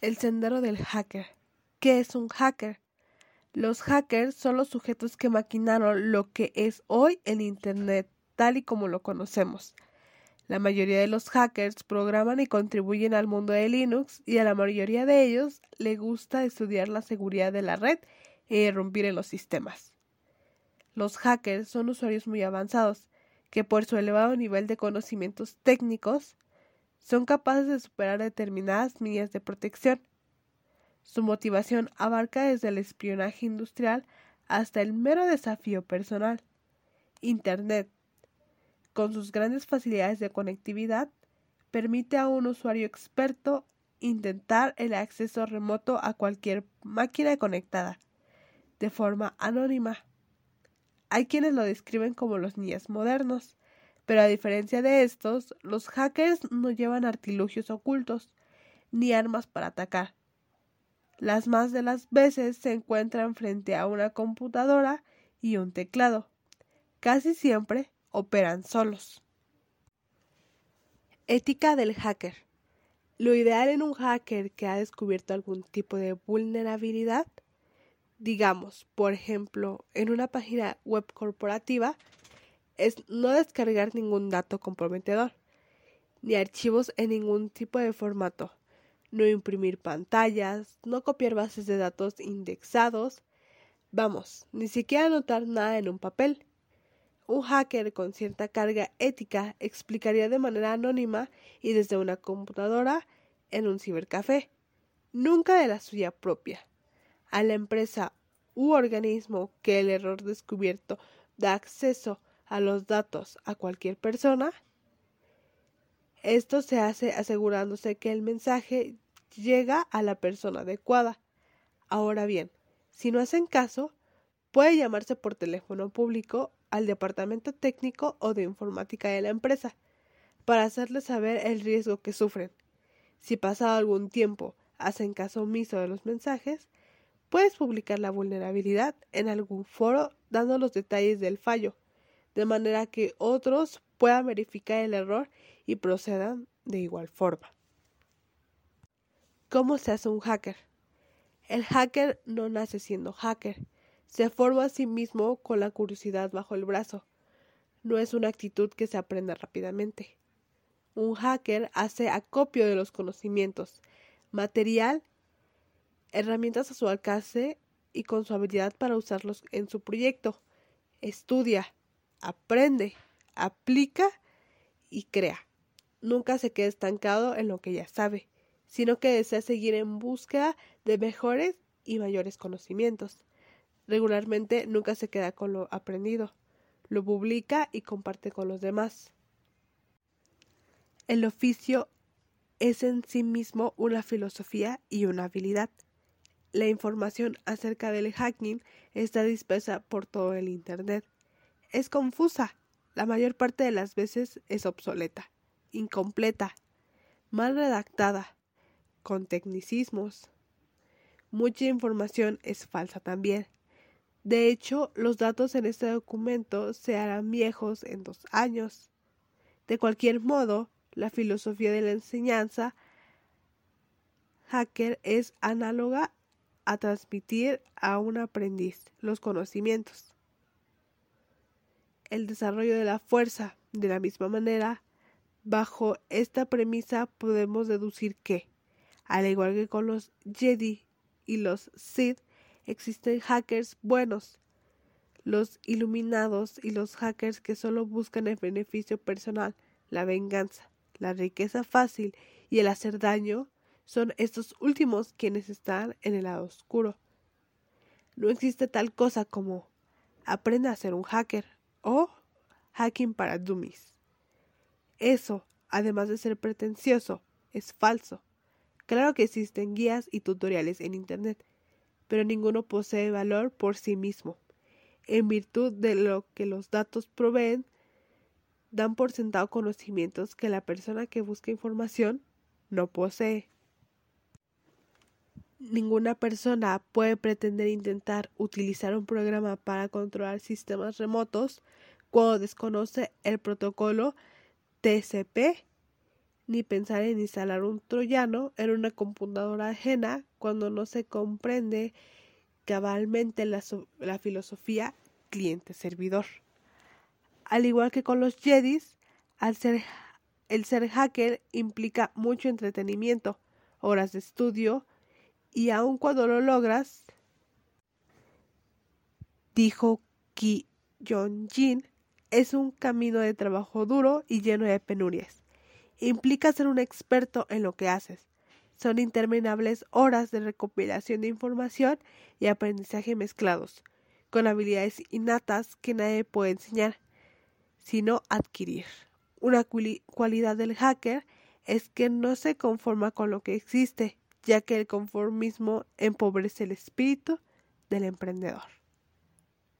El sendero del hacker. ¿Qué es un hacker? Los hackers son los sujetos que maquinaron lo que es hoy el Internet, tal y como lo conocemos. La mayoría de los hackers programan y contribuyen al mundo de Linux y a la mayoría de ellos le gusta estudiar la seguridad de la red e irrumpir en los sistemas. Los hackers son usuarios muy avanzados que por su elevado nivel de conocimientos técnicos son capaces de superar determinadas medidas de protección. Su motivación abarca desde el espionaje industrial hasta el mero desafío personal. Internet, con sus grandes facilidades de conectividad, permite a un usuario experto intentar el acceso remoto a cualquier máquina conectada, de forma anónima. Hay quienes lo describen como los niños modernos, pero a diferencia de estos, los hackers no llevan artilugios ocultos ni armas para atacar. Las más de las veces se encuentran frente a una computadora y un teclado. Casi siempre operan solos. Ética del hacker. Lo ideal en un hacker que ha descubierto algún tipo de vulnerabilidad, digamos, por ejemplo, en una página web corporativa, es no descargar ningún dato comprometedor, ni archivos en ningún tipo de formato, no imprimir pantallas, no copiar bases de datos indexados, vamos, ni siquiera anotar nada en un papel. Un hacker con cierta carga ética explicaría de manera anónima y desde una computadora en un cibercafé, nunca de la suya propia, a la empresa u organismo que el error descubierto da acceso a los datos a cualquier persona, esto se hace asegurándose que el mensaje llega a la persona adecuada. Ahora bien, si no hacen caso, puede llamarse por teléfono público al departamento técnico o de informática de la empresa para hacerles saber el riesgo que sufren. Si pasado algún tiempo hacen caso omiso de los mensajes, puedes publicar la vulnerabilidad en algún foro dando los detalles del fallo de manera que otros puedan verificar el error y procedan de igual forma. ¿Cómo se hace un hacker? El hacker no nace siendo hacker, se forma a sí mismo con la curiosidad bajo el brazo. No es una actitud que se aprenda rápidamente. Un hacker hace acopio de los conocimientos, material, herramientas a su alcance y con su habilidad para usarlos en su proyecto. Estudia, aprende, aplica y crea. Nunca se queda estancado en lo que ya sabe, sino que desea seguir en búsqueda de mejores y mayores conocimientos. Regularmente nunca se queda con lo aprendido, lo publica y comparte con los demás. El oficio es en sí mismo una filosofía y una habilidad. La información acerca del hacking está dispersa por todo el Internet es confusa. La mayor parte de las veces es obsoleta, incompleta, mal redactada, con tecnicismos. Mucha información es falsa también. De hecho, los datos en este documento se harán viejos en dos años. De cualquier modo, la filosofía de la enseñanza hacker es análoga a transmitir a un aprendiz los conocimientos el desarrollo de la fuerza. De la misma manera, bajo esta premisa podemos deducir que, al igual que con los Jedi y los Sith, existen hackers buenos, los iluminados y los hackers que solo buscan el beneficio personal, la venganza, la riqueza fácil y el hacer daño, son estos últimos quienes están en el lado oscuro. No existe tal cosa como aprenda a ser un hacker o hacking para dummies. Eso, además de ser pretencioso, es falso. Claro que existen guías y tutoriales en Internet, pero ninguno posee valor por sí mismo. En virtud de lo que los datos proveen, dan por sentado conocimientos que la persona que busca información no posee. Ninguna persona puede pretender intentar utilizar un programa para controlar sistemas remotos cuando desconoce el protocolo TCP ni pensar en instalar un troyano en una computadora ajena cuando no se comprende cabalmente la, filosofía cliente-servidor. Al igual que con los Jedis, el ser hacker implica mucho entretenimiento, horas de estudio, y aun cuando lo logras, dijo Ki Jong-jin, es un camino de trabajo duro y lleno de penurias. Implica ser un experto en lo que haces. Son interminables horas de recopilación de información y aprendizaje mezclados, con habilidades innatas que nadie puede enseñar, sino adquirir. Una cualidad del hacker es que no se conforma con lo que existe, ya que el conformismo empobrece el espíritu del emprendedor.